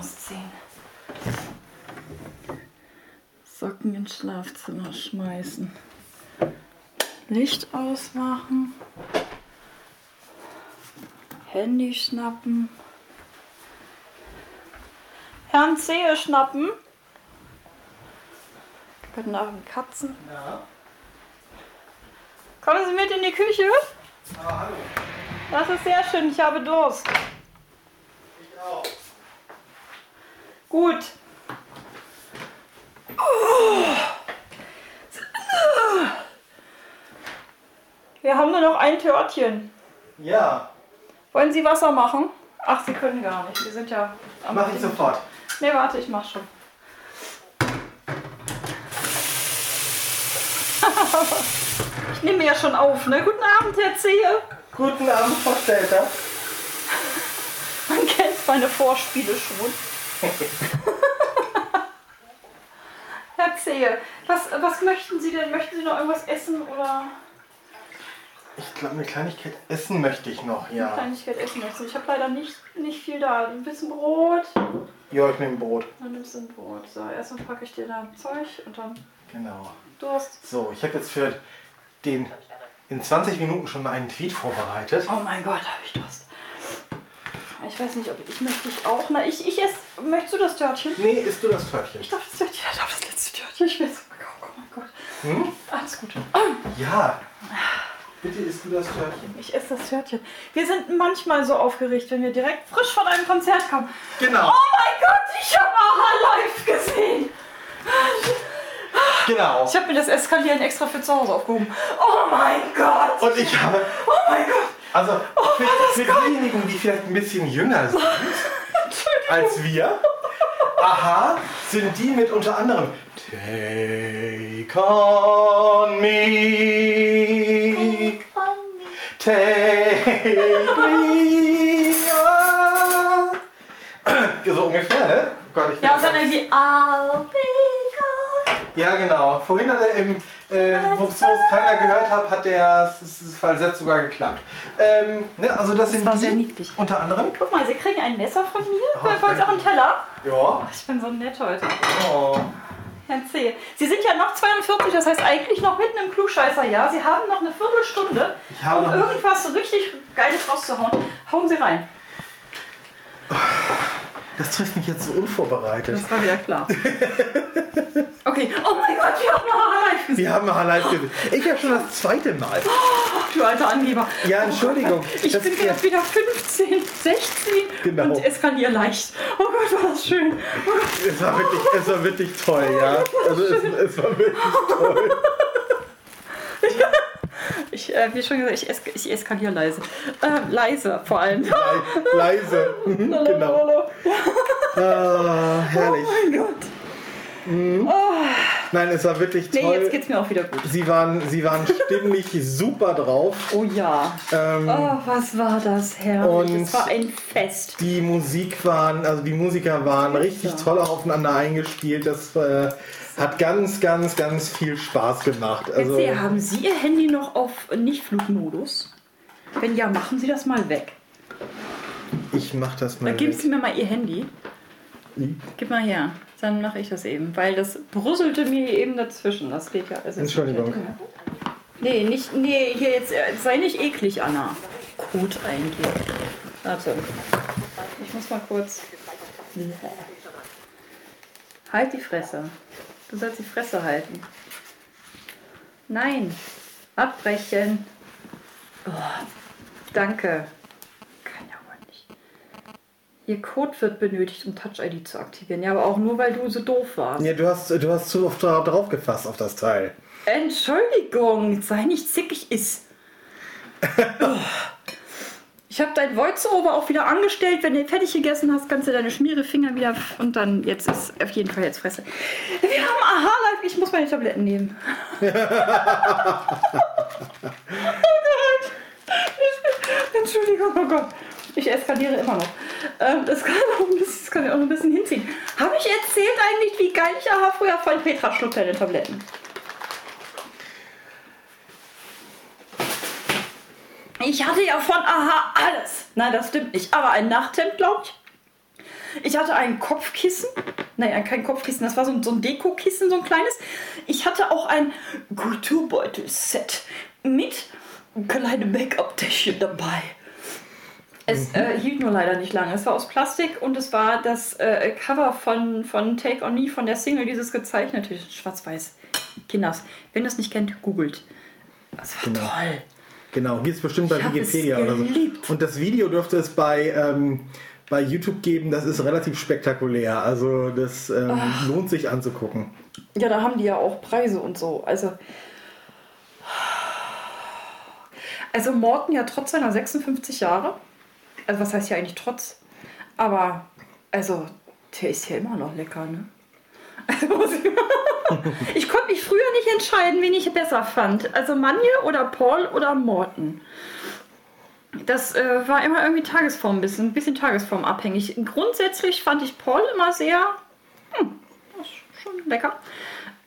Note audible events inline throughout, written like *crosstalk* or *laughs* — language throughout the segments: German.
ausziehen. Socken ins Schlafzimmer schmeißen. Licht ausmachen. Handy schnappen. Herrn Zehe schnappen. Guten Abend, Katzen. Ja. Kommen Sie mit in die Küche? Ah, hallo. Das ist sehr schön, ich habe Durst. Ich auch. Gut. Wir haben nur noch ein Törtchen. Ja, Wollen Sie Wasser machen? Ach, Sie können gar nicht. Wir sind ja am mach ich sofort. Nee, warte, ich mach schon. *laughs* ich nehme ja schon auf, ne? Guten Abend, Herr Zehe. Guten Abend, Frau Stelter. Man kennt meine Vorspiele schon. *laughs* Herr Zehe, was, was möchten Sie denn? Möchten Sie noch irgendwas essen oder Ich glaube, eine Kleinigkeit essen möchte ich noch, eine ja. Kleinigkeit essen möchten? Ich habe leider nicht, nicht viel da. Ein bisschen Brot. Ja, ich nehme Brot. Dann nimmst du ein Brot. So, erstmal packe ich dir da Zeug und dann Genau. Durst. So, ich habe jetzt für den in 20 Minuten schon mal einen Tweet vorbereitet. Oh mein Gott, habe ich Durst. Ich weiß nicht, ob ich möchte ich auch. Na, ich, ich esse. Möchtest du das Törtchen? Nee, isst du das Törtchen? Ich darf das Törtchen. Ich darf das letzte Törtchen. Ich will es. Oh, oh mein Gott. Hm? Alles gut. Ja. Bitte isst du das Törtchen. Ich esse das Törtchen. Wir sind manchmal so aufgeregt, wenn wir direkt frisch von einem Konzert kommen. Genau. Oh mein Gott, ich habe Aha live gesehen. Genau. Ich habe mir das Eskalieren extra für zu Hause aufgehoben. Oh mein Gott. Und ich habe, Oh mein Gott. Also für, das für diejenigen, die vielleicht ein bisschen jünger sind *laughs* als wir, aha, sind die mit unter anderem Take on me, take me. *clears throat* So ungefähr, ne? Oh Gott, ich Ja, und dann irgendwie I'll be. Ja, genau. Vorhin hat er im, äh, wo es keiner gehört hat, hat der das Falsett sogar geklappt. Ähm, ne, also das, sind war die, sehr niedlich. unter anderem. Guck mal, Sie kriegen ein Messer von mir. Oh, Wollen Sie auch einen Teller? Ja. Ich bin so nett heute. Oh. Herr C. Sie sind ja noch 42, das heißt eigentlich noch mitten im Klugscheißer-Jahr. Sie haben noch eine Viertelstunde, um irgendwas so richtig Geiles rauszuhauen. Hauen Sie rein. Das trifft mich jetzt so unvorbereitet. Das war wieder klar. *laughs* Okay. Oh mein Gott, wir haben noch live gesehen. Wir haben mal live gesehen. Ich habe schon das zweite Mal. Du alter Angeber. Ja, Entschuldigung. Ich Das- bin ja. jetzt wieder 15, 16 Genau. und eskaliere leicht. Oh Gott, war das schön. Oh. Es war wirklich, es war wirklich toll, ja. Also es, es war wirklich toll. *laughs* Ich, äh, wie schon gesagt, ich, esk ich eskaliere leise. Äh, leise vor allem. Le leise. *laughs* Mhm, genau. Ah, herrlich. Oh mein Gott. Nein, es war wirklich Nee, toll. jetzt geht's mir auch wieder gut. Sie waren, sie waren stimmlich *laughs* super drauf. Oh ja. Ähm, Oh, was war das herrlich. Und- Es war ein Fest. Die Musik waren, also die Musiker waren richtig toll aufeinander eingespielt. Das äh, hat ganz, ganz, ganz viel Spaß gemacht. Also, Jetzt, haben Sie Ihr Handy noch auf Nicht-Flugmodus? Wenn ja, machen Sie das mal weg. ich mach das mal. Dann geben weg. Sie mir mal Ihr Handy. Gib mal her. Dann mache ich das eben. Weil das brüsselte mir eben dazwischen. Das geht ja. ist- Entschuldigung. Nee, nicht, nee, hier jetzt, äh, sei nicht eklig, Anna. Gut eigentlich. Warte. Ich muss mal kurz. Halt die Fresse. Du sollst die Fresse halten. Nein. Abbrechen. Oh, danke. Kann ja wohl nicht. Ihr Code wird benötigt, um Touch ID zu aktivieren. Ja, aber auch nur, weil du so doof warst. Ja, du hast, du hast zu oft dra- drauf gefasst auf das Teil. Entschuldigung, sei nicht zickig ist. Oh. *laughs* Ich habe dein Voice-Over auch wieder angestellt. Wenn du fertig gegessen hast, kannst du deine Schmierefinger wieder und dann jetzt ist auf jeden Fall jetzt Fresse. Wir haben aha live. Ich muss meine Tabletten nehmen. *laughs* oh Gott. Entschuldigung, oh Gott. Ich eskaliere immer noch. Ähm, das, kann auch ein bisschen, das kann ich auch noch ein bisschen hinziehen. Habe ich erzählt eigentlich, wie geil ich aha früher fand? Petra schluckt deine Tabletten. Ich hatte ja von Aha alles. Nein, das stimmt nicht. Aber ein Nachthemd, glaube ich. Ich hatte ein Kopfkissen. Naja, kein Kopfkissen, das war so, ein- so ein Dekokissen, so ein kleines. Ich hatte auch ein Kulturbeutel-Set mit kleinem Make-up-Täschchen dabei. Es äh, hielt nur leider nicht lange. Es war aus Plastik und es war das äh, Cover von, von Take On Me, von der Single, dieses gezeichnete, schwarz-weiß. Kinders, wenn ihr es nicht kennt, googelt. Das war Genau. toll. Genau, hier ist bestimmt bei Ich es Wikipedia oder so. Und das Video dürfte es bei, ähm, bei YouTube geben, das ist relativ spektakulär. Also das ähm, lohnt sich anzugucken. Ja, da haben die ja auch Preise und so. Also, also Morten ja trotz seiner 56 Jahre. Also was heißt ja eigentlich trotz? Aber also der ist ja immer noch lecker, ne? *laughs* Also, muss ich *laughs* ich konnte mich früher nicht entscheiden, wen ich besser fand. Also Manje oder Paul oder Morten. Das äh, war immer irgendwie Tagesform, ein bisschen, ein bisschen tagesformabhängig. Grundsätzlich fand ich Paul immer sehr hm, das ist schon lecker.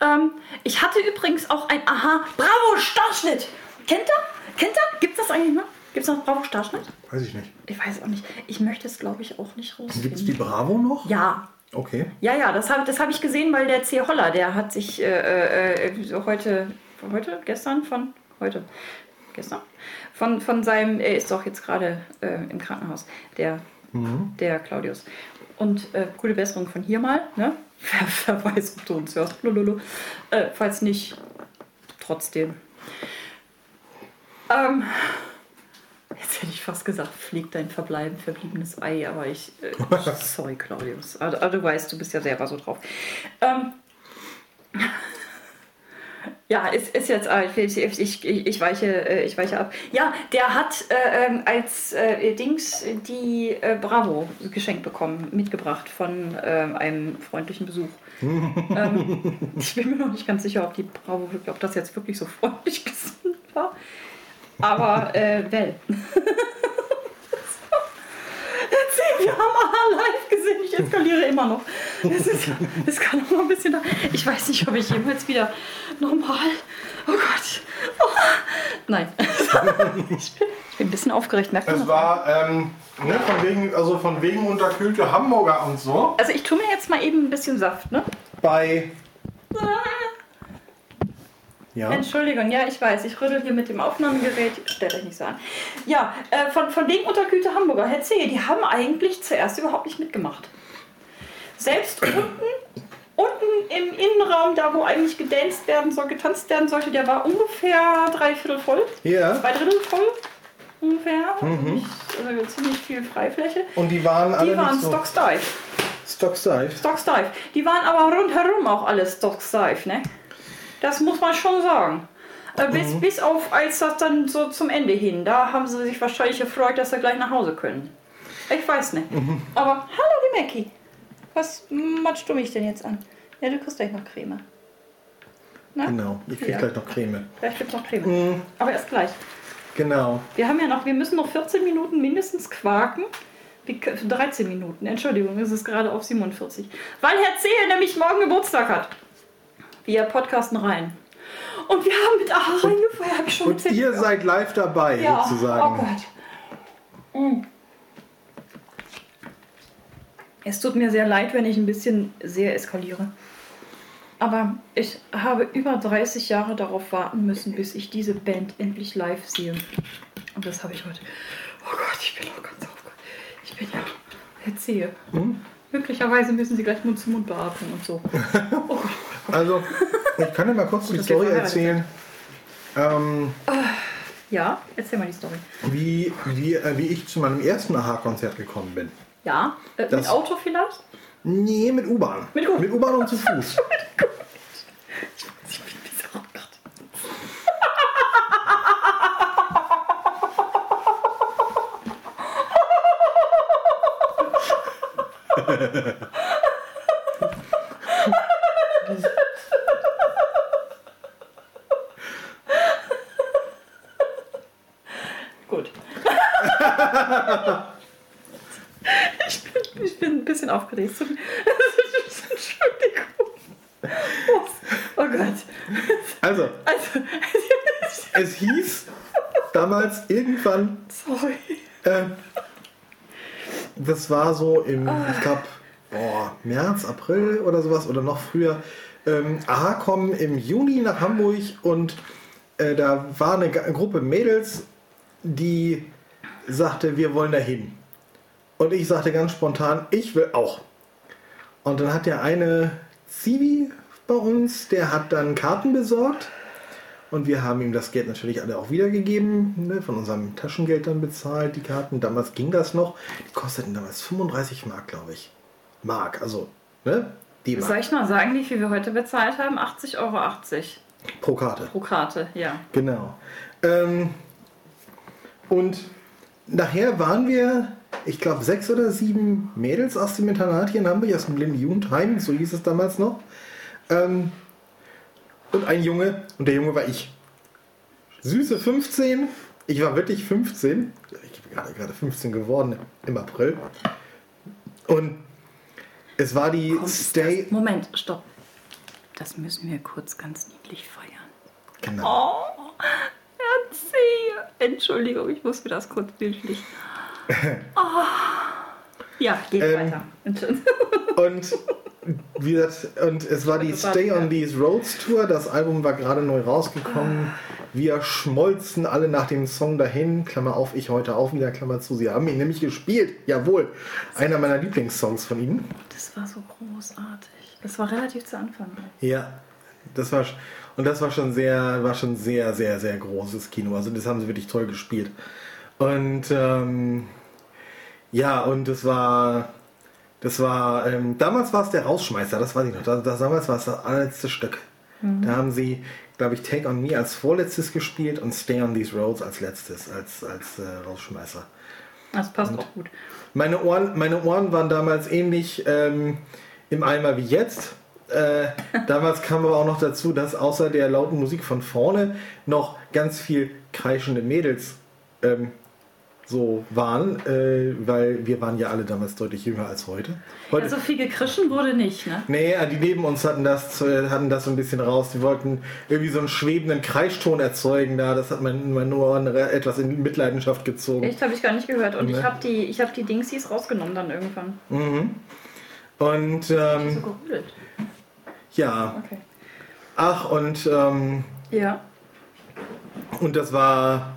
Ähm, ich hatte übrigens auch ein Aha Bravo Starschnitt. Kennt ihr? Kennt ihr? Gibt es das eigentlich noch? Gibt es noch Bravo Starschnitt? Weiß ich nicht. Ich weiß auch nicht. Ich möchte es, glaube ich, auch nicht rausfinden. Gibt es die Bravo noch? Ja. Okay. Ja, ja, das habe das hab ich gesehen, weil der C. Holler, der hat sich äh, äh, so heute, heute, gestern, von, heute, gestern, von, von seinem, er ist doch jetzt gerade äh, im Krankenhaus, der, der Claudius. Und äh, gute Besserung von hier mal, ne? *laughs* Wer, wer weiß, ob du uns hörst, Lululu. Äh, falls nicht, trotzdem. Ähm, Jetzt hätte ich fast gesagt, pfleg dein verbleiben, verbliebenes Ei, aber ich. Äh, *laughs* sorry, Claudius. Aber, aber du weißt, du bist ja selber so drauf. Ähm, *laughs* ja, ist, ist jetzt. äh, Ich, ich, ich, ich, weiche, äh, ich weiche ab. Ja, der hat äh, ähm, als äh, Dings die äh, Bravo geschenkt bekommen, mitgebracht von ähm, einem freundlichen Besuch. *laughs* ähm, ich bin mir noch nicht ganz sicher, ob die Bravo, ob das jetzt wirklich so freundlich gesinnt war. Aber, äh, well. Erzähl, wir haben Aha live gesehen. Ich eskaliere immer noch. Das, ist, das kann noch mal ein bisschen. Ich weiß nicht, ob ich jemals wieder normal. Oh Gott. Oh. Nein. *laughs* Ich bin, ich bin ein bisschen aufgeregt, merkt Es das? war ähm, ne, von, wegen, also von wegen unterkühlte Hamburger und so. Also, ich tue mir jetzt mal eben ein bisschen Saft, ne? Bei. Ja. Entschuldigung, ja, ich weiß, ich rüttel hier mit dem Aufnahmegerät. Stellt euch nicht so an. Ja, äh, von, von wegen unterkühlte Hamburger. Herr Zehe, die haben eigentlich zuerst überhaupt nicht mitgemacht. Selbst unten, unten im Innenraum, da wo eigentlich gedanced werden soll, getanzt werden sollte, der war ungefähr drei Viertel voll. Ja. Zwei Drittel voll. Ungefähr. Nicht, also ziemlich viel Freifläche. Und die waren alle Die waren so stocksteif. stocksteif. Stocksteif. Die waren aber rundherum auch alle stocksteif, ne? Das muss man schon sagen. Äh, Bis, bis auf, als das dann so zum Ende hin, da haben sie sich wahrscheinlich gefreut, dass sie gleich nach Hause können. Ich weiß nicht. Aber hallo, die Mackie. Was matschst du mich denn jetzt an? Ja, du kriegst gleich noch Creme. Na? Genau, ich krieg Ja. gleich noch Creme. Vielleicht gibt's noch Creme. Aber erst gleich. Genau. Wir haben ja noch, wir müssen noch 14 Minuten mindestens quaken. Wie- 13 Minuten, Entschuldigung, es ist gerade auf 47. Weil Herr Zehe nämlich morgen Geburtstag hat. Wir podcasten rein. Und wir haben mit Aha reingefeiert, habe ich schon Und ihr seid live dabei, ja. sozusagen. Oh Gott. Mm. Es tut mir sehr leid, wenn ich ein bisschen sehr eskaliere. Aber ich habe über 30 Jahre darauf warten müssen, bis ich diese Band endlich live sehe. Und das habe ich heute. Oh Gott, ich bin auch ganz aufgeregt. Ich bin ja. Erzähle. Möglicherweise müssen sie gleich Mund zu Mund beatmen und so. *laughs* Also, ich kann dir mal kurz die Story erzählen. Ähm, Ja, erzähl mal die Story. wie, wie, äh, wie ich zu meinem ersten Aha-Konzert gekommen bin. Ja, äh, mit Das- Auto vielleicht? Nee, mit U-Bahn. Mit U- U-Bahn und zu *laughs* Fuß. Ich bin bis oh Gott. *laughs* Gut. Ich bin, ich bin ein bisschen aufgeregt. *laughs* Entschuldigung. Oh, oh Gott. Also, Also, es hieß damals irgendwann, sorry. äh, das war so im, ich glaube, oh, März, April oder sowas oder noch früher ähm, Aha kommen im Juni nach Hamburg und äh, da war eine Gruppe Mädels, die sagte, wir wollen dahin. Und ich sagte ganz spontan, ich will auch. Und dann hat der eine Zivi bei uns, der hat dann Karten besorgt. Und wir haben ihm das Geld natürlich alle auch wiedergegeben, ne, von unserem Taschengeld dann bezahlt, die Karten. Damals ging das noch. Die kosteten damals 35 Mark, glaube ich. Mark, also, ne? Die Soll Mark ich mal sagen, wie viel wir heute bezahlt haben? 80,80 Euro pro Karte. pro Karte, ja. Genau. Ähm, und nachher waren wir, ich glaube, sechs oder sieben Mädels aus dem Internat hier in Hamburg, aus dem Blinde Jugendheim, so hieß es damals noch. Ähm, und ein Junge, und der Junge war ich. Süße 15, ich war wirklich 15. Ich bin gerade, gerade 15 geworden im April. Und es war die Komm, Stay. das, Moment, stopp. Das müssen wir kurz ganz niedlich feiern. Genau. Oh, erzähl. Entschuldigung, ich muss mir das kurz bildlich. Oh. Ja, geht Ähm, weiter. Und wie gesagt, und es war die war- Stay on These Roads Tour. Das Album war gerade neu rausgekommen. Wir schmolzen alle nach dem Song dahin. Klammer auf, ich heute auch wieder, Klammer zu. Sie haben ihn nämlich gespielt. Jawohl. Einer meiner Lieblingssongs von ihnen. Das war so großartig. Das war relativ zu Anfang. Ja. Das war, und das war schon sehr, war schon sehr, sehr, sehr großes Kino. Also das haben sie wirklich toll gespielt. Und ähm, ja, und es war, das war, ähm, damals war es der Rausschmeißer, das weiß ich noch. Das, das, damals war es das allerletzte Stück. Da haben sie, glaube ich, Take on Me als vorletztes gespielt und Stay on These Roads als letztes, als, als äh, Rausschmeißer. Das passt auch gut. Meine Ohren, meine Ohren waren damals ähnlich ähm, im Eimer wie jetzt. Äh, *laughs* damals kam aber auch noch dazu, dass außer der lauten Musik von vorne noch ganz viel kreischende Mädels ähm, so waren, äh, weil wir waren ja alle damals deutlich jünger als heute. heute Ja, so viel gekrischen wurde nicht, ne? Nee, die neben uns hatten das, äh, hatten das so ein bisschen raus. Die wollten irgendwie so einen schwebenden Kreiston erzeugen da. Das hat mein, meine Ohren re- etwas in Mitleidenschaft gezogen. Echt, habe ich gar nicht gehört. Und ich Ne. habe die, ich hab die Dingsies rausgenommen dann irgendwann. Und So ähm, gerudelt. ja, Okay. ach und ähm, Ja. und das war,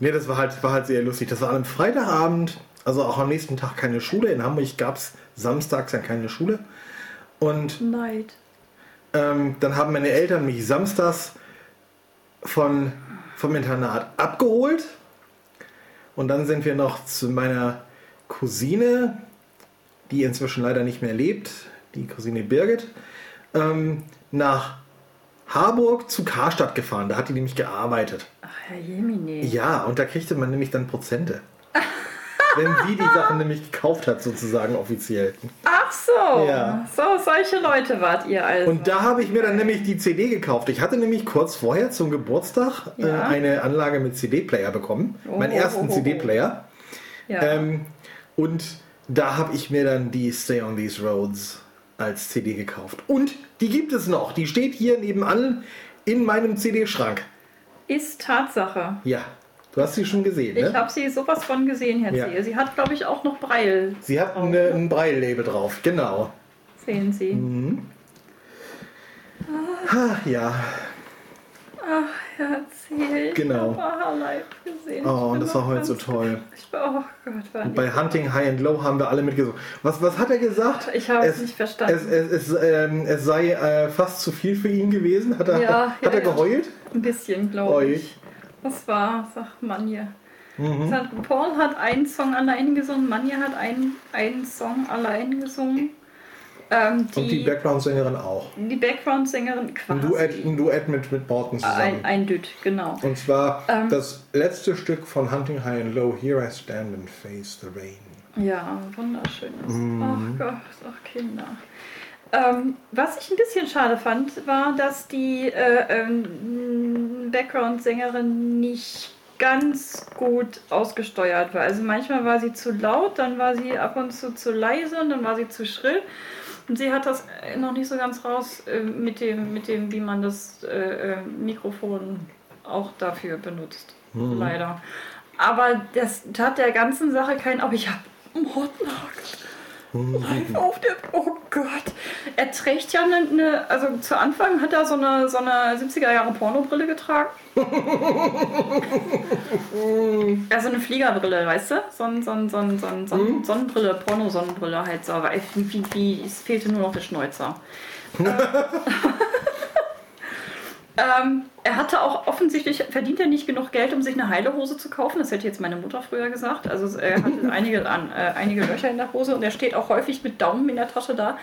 nee, das war halt, war halt sehr lustig. Das war am Freitagabend, also auch am nächsten Tag keine Schule. In Hamburg gab es samstags ja keine Schule. Und Neid. ähm, dann haben meine Eltern mich samstags von, vom Internat abgeholt. Und dann sind wir noch zu meiner Cousine, die inzwischen leider nicht mehr lebt, die Cousine Birgit, ähm, nach Harburg zu Karstadt gefahren. Da hat die nämlich gearbeitet. Ach, Herr Jemine. Ja, und da kriegte man nämlich dann Prozente. *laughs* Wenn sie die Sachen nämlich gekauft hat, sozusagen offiziell. Ach so. Ja. So, solche Leute wart ihr also. Und da habe ich mir dann nämlich die CD gekauft. Ich hatte nämlich kurz vorher zum Geburtstag äh, Ja. eine Anlage mit CD-Player bekommen. Oh, meinen oh, ersten oh, oh. CD-Player. ja. Ähm, und da habe ich mir dann die Stay on These Roads als CD gekauft. Und die gibt es noch. Die steht hier nebenan in meinem CD-Schrank. Ist Tatsache. Ja, du hast sie schon gesehen, Ich ne? habe sie sowas von gesehen, Herr Ja. Zehe. Sie hat, glaube ich, auch noch Breil. Sie hat drauf, eine, ne? ein Braille-Label drauf, genau. Sehen Sie. Mhm. Ha, ja. Ach, Herr Zehe. Genau. Ich habe live gesehen. Oh, und das war heute so toll. Ich war, oh Gott, war Und bei Hunting High and Low haben wir alle mitgesungen. Was, was hat er gesagt? Ich habe es nicht verstanden. Es, es, es, ähm, es sei äh, fast zu viel für ihn gewesen. Hat er, Ja, hat ja, er ja. geheult? Ein bisschen, glaube ich. Das war, sag Manje. Mhm. Paul hat einen Song allein gesungen, Manje hat einen, einen Song allein gesungen. Ähm, die, Und die Background-Sängerin auch. die Background-Sängerin Ein quasi. Duett, ein Duett mit, mit Morton zusammen. Ein, ein Düt, genau. Und zwar Ähm. das letzte Stück von Hunting High and Low, Here I Stand and Face the Rain. Ja, wunderschönes. Mhm. Ach Gott, ach Kinder. Ähm, was ich ein bisschen schade fand, war, dass die äh, ähm, Background-Sängerin nicht ganz gut ausgesteuert war. Also manchmal war sie zu laut, dann war sie ab und zu zu leise und dann war sie zu schrill. Und sie hat das äh, noch nicht so ganz raus äh, mit, dem, mit dem, wie man das äh, äh, Mikrofon auch dafür benutzt. Leider. Aber das tat der ganzen Sache kein. Aber ich habe Mordnagel. Auf der, oh Gott. Er trägt ja eine, eine, also zu Anfang hat er so eine, so eine 70er Jahre Pornobrille getragen. *laughs* also eine Fliegerbrille, weißt du? So ein, so ein, so ein, so ein, so ein Sonnenbrille, Pornosonnenbrille halt so. Aber wie, wie, es fehlte nur noch der Schnäuzer. *laughs* *laughs* Ähm, er hatte auch offensichtlich, verdient er nicht genug Geld, um sich eine heile Hose zu kaufen. Das hätte jetzt meine Mutter früher gesagt. Also er hatte *laughs* einige, an, äh, einige Löcher in der Hose und er steht auch häufig mit Daumen in der Tasche da.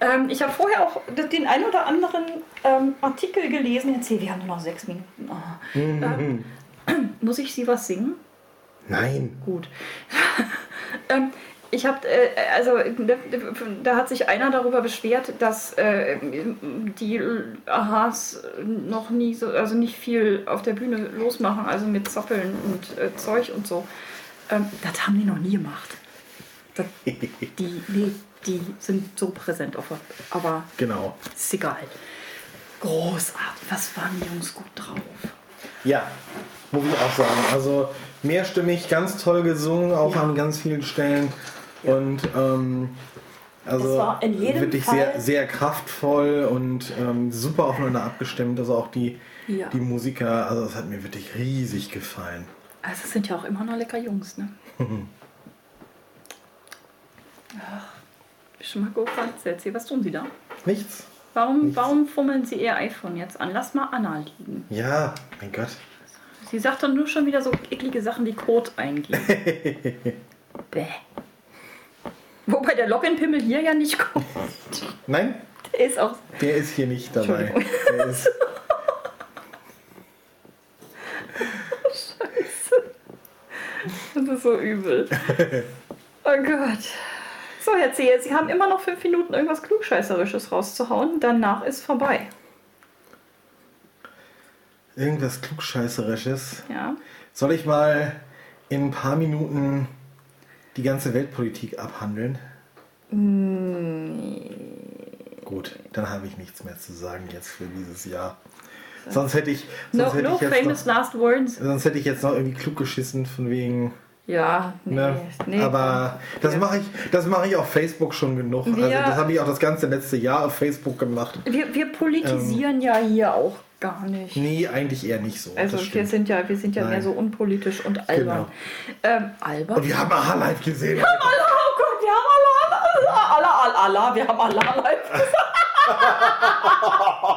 Ähm, ich habe vorher auch den ein oder anderen ähm, Artikel gelesen. Jetzt hier, wir haben nur noch sechs Minuten. Oh. *laughs* Ähm, *clears throat* muss ich Sie was singen? Nein. Gut. *laughs* ich habe, äh, also da hat sich einer darüber beschwert, dass äh, die Ahas noch nie so, also nicht viel auf der Bühne losmachen, also mit Zoppeln und äh, Zeug und so. Ähm, das haben die noch nie gemacht. Das, *laughs* die, nee, die sind so präsent auf aber Genau. ist egal. Großartig, was waren die Jungs gut drauf? Ja, muss ich auch sagen. Also mehrstimmig, ganz toll gesungen, auch Ja. an ganz vielen Stellen. Und ähm, also wirklich Fall- sehr, sehr kraftvoll und ähm, super aufeinander abgestimmt. Also auch die, Ja. die Musiker, also das hat mir wirklich riesig gefallen. Also es sind ja auch immer noch lecker Jungs, ne? *laughs* Ach, gefragt, erzähl, was tun Sie da? Nichts? Warum, warum fummeln Sie Ihr iPhone jetzt an? Lass mal Anna liegen. Ja, mein Gott. Sie sagt doch nur schon wieder so eklige Sachen wie Code eingeben. *laughs* Bäh. Wobei der Login-Pimmel hier ja nicht kommt. Nein, Der ist auch. der ist hier nicht dabei. Der ist, Das ist so übel. *laughs* Oh Gott. So, Herr Zehe, Sie haben immer noch fünf Minuten irgendwas Klugscheißerisches rauszuhauen. Danach ist vorbei. irgendwas Klugscheißerisches. Ja. Soll ich mal in ein paar Minuten die ganze Weltpolitik abhandeln? Gut, dann habe ich nichts mehr zu sagen jetzt für dieses Jahr. Sonst hätte ich, No, sonst hätte no ich jetzt famous noch, last words. sonst hätte ich jetzt noch irgendwie klug geschissen von wegen. Ja, nee. Ne? nee Aber das Ja. mache ich, das mache ich auf Facebook schon genug. Also Wir- das habe ich auch das ganze letzte Jahr auf Facebook gemacht. Wir, wir politisieren ja hier auch gar nicht. Nee, eigentlich eher nicht so. Also wir sind ja, wir sind ja Nein. mehr so unpolitisch und albern. Ähm, albern? Und wir haben Aha live gesehen. Allah, oh Gott, wir haben Allah, Allah, Allah, Allah, wir haben Allah live gesagt. *laughs*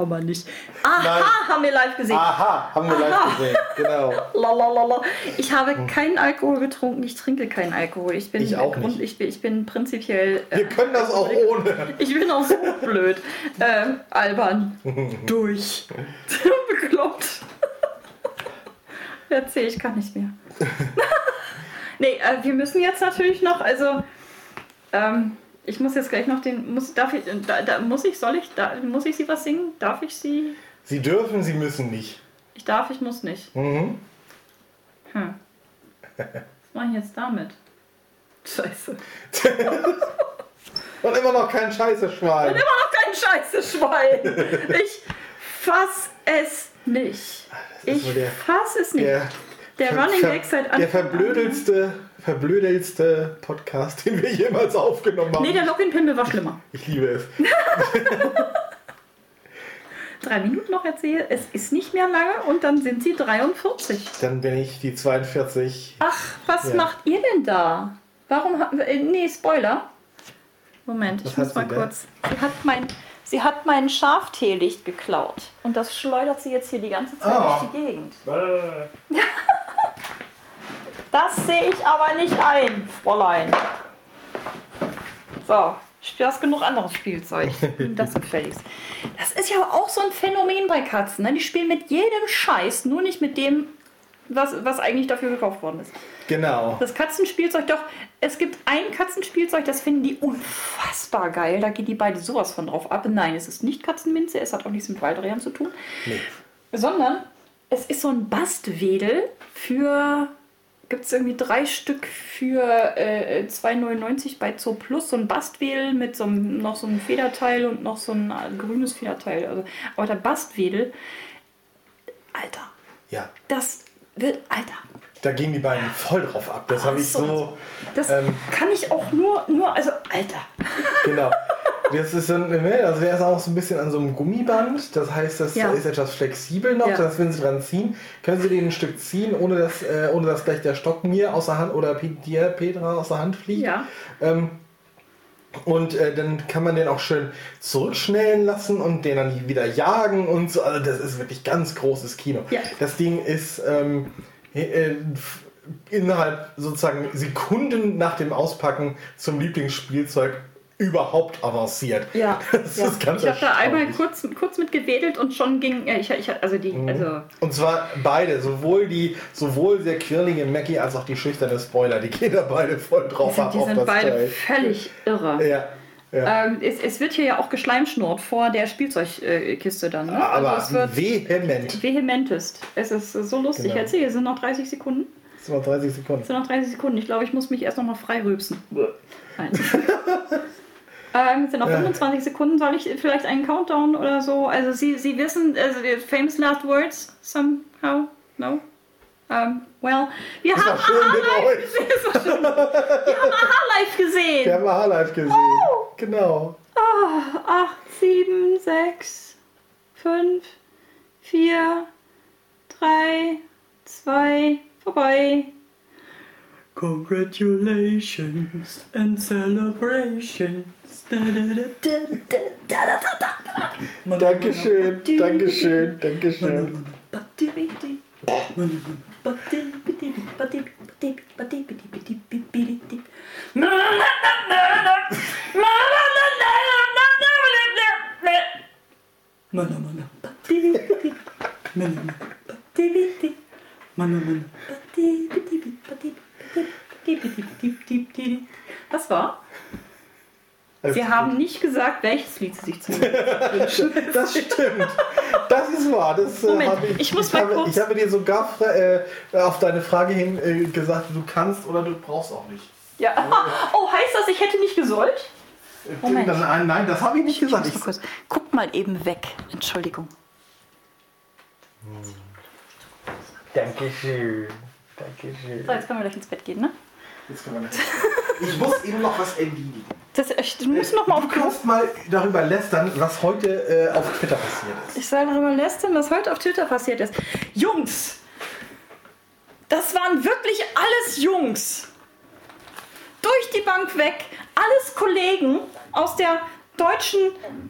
haben wir nicht. Aha, Nein. haben wir live gesehen. Aha, haben wir Aha. live gesehen. Genau. *laughs* Lalalala. Ich habe keinen Alkohol getrunken, ich trinke keinen Alkohol. Ich bin, Ich auch Grund, nicht. ich, bin ich bin prinzipiell. äh, Wir können das auch ohne. *laughs* Ich bin auch so blöd. *laughs* Ähm, albern. Durch. Bekloppt. Erzähl, ich kann nicht mehr. nee, äh, wir müssen jetzt natürlich noch, also. Ähm, ich muss jetzt gleich noch den. Muss, darf ich, da, da, muss ich, soll ich, da, muss ich sie was singen? Darf ich sie? Sie dürfen, Sie müssen nicht. Ich darf, ich muss nicht. Mhm. Hm. Was mache ich jetzt damit? Scheiße. *laughs* Und immer noch kein scheiße Schwein. Immer noch kein scheiße Schwein. Ich fass es nicht. Ich der- fass es nicht. Der, Der Running Gag seit Der Anfang verblödelste, verblödelste Podcast, den wir jemals aufgenommen haben. Nee, der Login-Pimmel war schlimmer. ich liebe es. *laughs* Drei Minuten noch erzähle, es ist nicht mehr lange und dann sind sie 43. Dann bin ich die 42. Ach, was Ja. macht ihr denn da? Warum hat. Äh, nee, Spoiler. Moment, ich Was muss hat mal da? kurz. Sie hat mein. Sie hat mein Schafteelicht geklaut. Und das schleudert sie jetzt hier die ganze Zeit Ah. durch die Gegend. *laughs* Das sehe ich aber nicht ein, Fräulein. So, du hast genug anderes Spielzeug. Das gefälligst. Das ist ja auch so ein Phänomen bei Katzen. Ne? Die spielen mit jedem Scheiß, nur nicht mit dem, was, was eigentlich dafür gekauft worden ist. Genau. Das Katzenspielzeug, doch, es gibt ein Katzenspielzeug, das finden die unfassbar geil. Da geht die beide sowas von drauf ab. Nein, es ist nicht Katzenminze, es hat auch nichts mit Waldrehren zu tun. Nee. Sondern es ist so ein Bastwedel für, gibt es irgendwie drei Stück für äh, 2,99 bei Zoo Plus. So ein Bastwedel mit so einem, noch so einem Federteil und noch so ein äh, grünes Federteil. Also, aber der Bastwedel, Alter, Ja. das wird, Alter, da gingen die beiden voll drauf ab. Das habe ich so. so. Das Ähm. kann ich auch nur, nur, also, Alter. Genau. *laughs* Das ist ein- ne, also der ist auch so ein bisschen an so einem Gummiband. Das heißt, das Ja. ist etwas flexibel noch. Ja. Das, wenn Sie dran ziehen, können Sie den ein Stück ziehen, ohne dass, äh, ohne dass gleich der Stock mir aus der Hand oder dir, Petra, aus der Hand fliegt. Ja. Ähm, und äh, dann kann man den auch schön zurückschnellen lassen und den dann wieder jagen und so. Also das ist wirklich ganz großes Kino. Ja. Das Ding ist ähm, äh, innerhalb sozusagen Sekunden nach dem Auspacken zum Lieblingsspielzeug überhaupt avanciert. Ja, *laughs* Das ja. ist ganz ich habe da einmal kurz, kurz mit gewedelt und schon ging, äh, ich, ich, also die, Mhm. also, Und zwar beide, sowohl die, sowohl der quirlige Mackie als auch die schüchterne Spoiler, die gehen da beide voll die drauf sind, ab die auf sind das beide Teil. völlig irre. Ja, ja. Ähm, es, es wird hier ja auch geschleimschnurrt vor der Spielzeugkiste dann. Ne? Aber also es wird vehement. vehementest. Es ist so lustig. Genau. Erzähl, es sind noch 30 Sekunden. Das sind noch 30 Sekunden. Es sind noch 30 Sekunden. Ich glaube, ich muss mich erst noch mal frei rülpsen. *laughs* Nein. Ähm, es sind noch Ja. 25 Sekunden. Soll ich vielleicht einen Countdown oder so? Also Sie, Sie wissen, also famous last words somehow? No? Um, well, wir Das haben schön Aha mit live euch. gesehen. *laughs* Wir haben Aha live gesehen. Wir haben Aha live gesehen. Oh. Genau. 8, 7, 6, 5, 4, 3, 2, vorbei. Congratulations and celebrations. Dankeschön, Dankeschön, Dankeschön. Was war? Alles Sie gut. haben nicht gesagt, welches Lied Sie sich zum *laughs* wünschen. Das stimmt. Das ist wahr. Das, äh, Moment, habe ich, ich muss ich mal habe, kurz- Ich habe dir sogar äh, auf deine Frage hin äh, gesagt, du kannst oder du brauchst auch nicht. Ja. *laughs* Oh, heißt das, ich hätte nicht gesollt? Moment. Dann, nein, das habe ich nicht gesagt. Ich mal. Guck mal eben weg. Entschuldigung. Dankeschön. Dankeschön. So, jetzt können wir gleich ins Bett gehen, ne? Jetzt können wir nicht. Ich muss eben noch was erledigen. Das, ich, du musst noch mal auf Du kannst mal darüber lästern, was heute äh, auf Twitter passiert ist. Ich soll darüber lästern, was heute auf Twitter passiert ist. Jungs! Das waren wirklich alles Jungs. Durch die Bank weg. Alles Kollegen aus der deutschen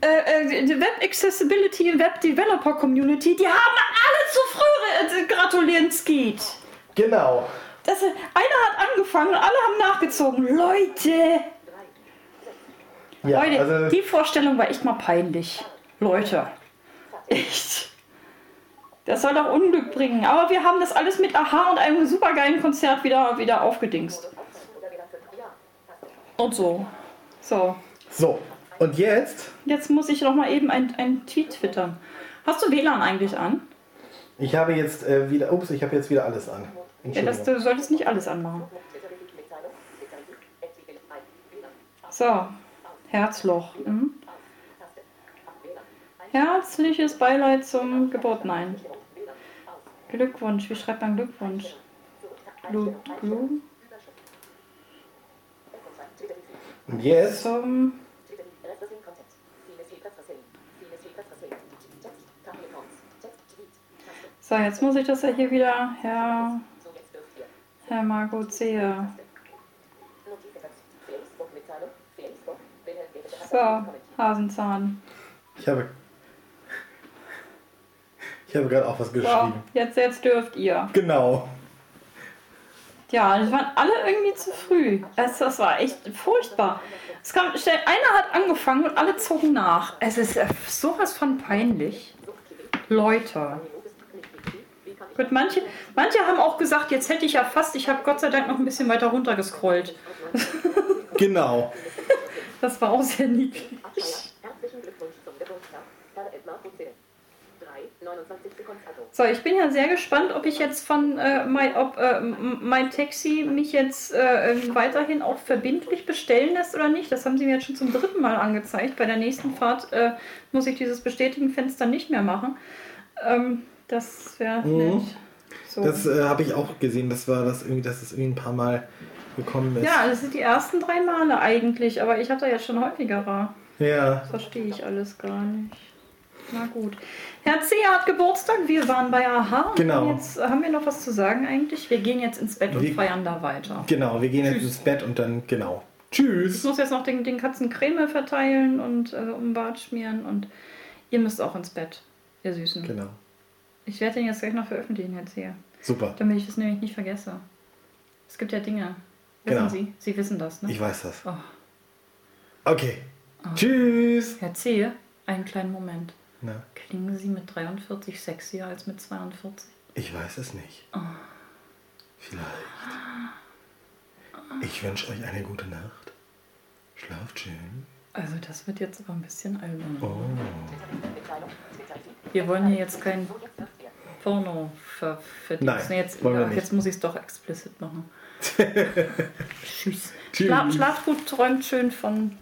äh, äh, Web Accessibility und Web Developer Community. Die haben alle zu früh äh, gratulieren, Skeet. Genau. Das, einer hat angefangen und alle haben nachgezogen. Leute! Ja, Leute, also, die Vorstellung war echt mal peinlich. Leute. Echt. Das soll doch Unglück bringen. Aber wir haben das alles mit Aha und einem supergeilen Konzert wieder, wieder aufgedingst. Und so. So. so, und jetzt? Jetzt muss ich noch mal eben ein, ein Tweet twittern. Hast du WLAN eigentlich an? Ich habe jetzt äh, wieder, ups, ich habe jetzt wieder alles an. Ja, das, du solltest nicht alles anmachen. So. Herzloch. Mhm. Herzliches Beileid zum Geburt. Nein. Glückwunsch. Wie schreibt man Glückwunsch? Glu, Glu, Und jetzt? zum. So, jetzt muss ich das ja hier wieder. Herr. Herr Margot sehe. So, Hasenzahn. Ich habe. Ich habe gerade auch was So, geschrieben. jetzt, jetzt dürft ihr. Genau. Ja, das waren alle irgendwie zu früh. Das, das war echt furchtbar. Es kam, schnell, einer hat angefangen und alle zogen nach. Es ist äh, sowas von peinlich. Leute. Gut, manche, manche haben auch gesagt, jetzt hätte ich ja fast, ich habe Gott sei Dank noch ein bisschen weiter runter gescrollt. *laughs* Genau. Das war auch sehr niedlich. Herzlichen Glückwunsch zum Geburtstag, Herr Edmar Prozede. 3, 29 Sekunden. So, ich bin ja sehr gespannt, ob ich jetzt von äh, mein, ob äh, mein Taxi mich jetzt äh, ähm, weiterhin auch verbindlich bestellen lässt oder nicht. Das haben sie mir jetzt schon zum dritten Mal angezeigt. Bei der nächsten Fahrt äh, muss ich dieses Bestätigen-Fenster nicht mehr machen. Ähm, das wäre Mhm. nett. So. Das äh, habe ich auch gesehen. Das war das irgendwie, dass es irgendwie ein paar Mal gekommen ist. ja, das sind die ersten drei Male eigentlich, aber ich hatte ja schon häufiger. Ja. Verstehe ich alles gar nicht. Na gut. Herr C. hat Geburtstag, wir waren bei AHA. Und Genau. Jetzt haben wir noch was zu sagen eigentlich. Wir gehen jetzt ins Bett und Wir- feiern da weiter. Genau, wir gehen jetzt Tschüss. ins Bett und dann, genau. Ich Tschüss. muss jetzt noch den, den Katzen Creme verteilen und äh, um den Bart schmieren und ihr müsst auch ins Bett, ihr Süßen. Genau. Ich werde den jetzt gleich noch veröffentlichen, Herr C. Super. Damit ich es nämlich nicht vergesse. Es gibt ja Dinge. Wissen Genau. Sie? Sie wissen das, ne? Ich weiß das. Oh. Okay. Tschüss. Herr C., einen kleinen Moment. Na, Klingen Sie mit 43 sexier als mit 42? ich weiß es nicht. Vielleicht. Ich wünsche euch eine gute Nacht. Schlaft schön. Also das wird jetzt aber ein bisschen albern. Oh. Wir wollen hier jetzt kein Porno ver verdingsen. Nein, jetzt, ja, jetzt muss ich es doch explicit machen. *laughs* Tschüss. Tschüss. Schlaf, schlaf gut, träumt schön von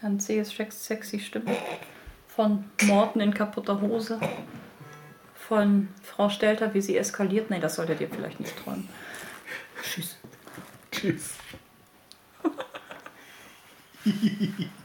Herrn C.'s sex- sexy Stimme. Von Morten in kaputter Hose. Von Frau Stelter, wie sie eskaliert. Nein, das solltet ihr vielleicht nicht träumen. Tschüss. Tschüss. *laughs*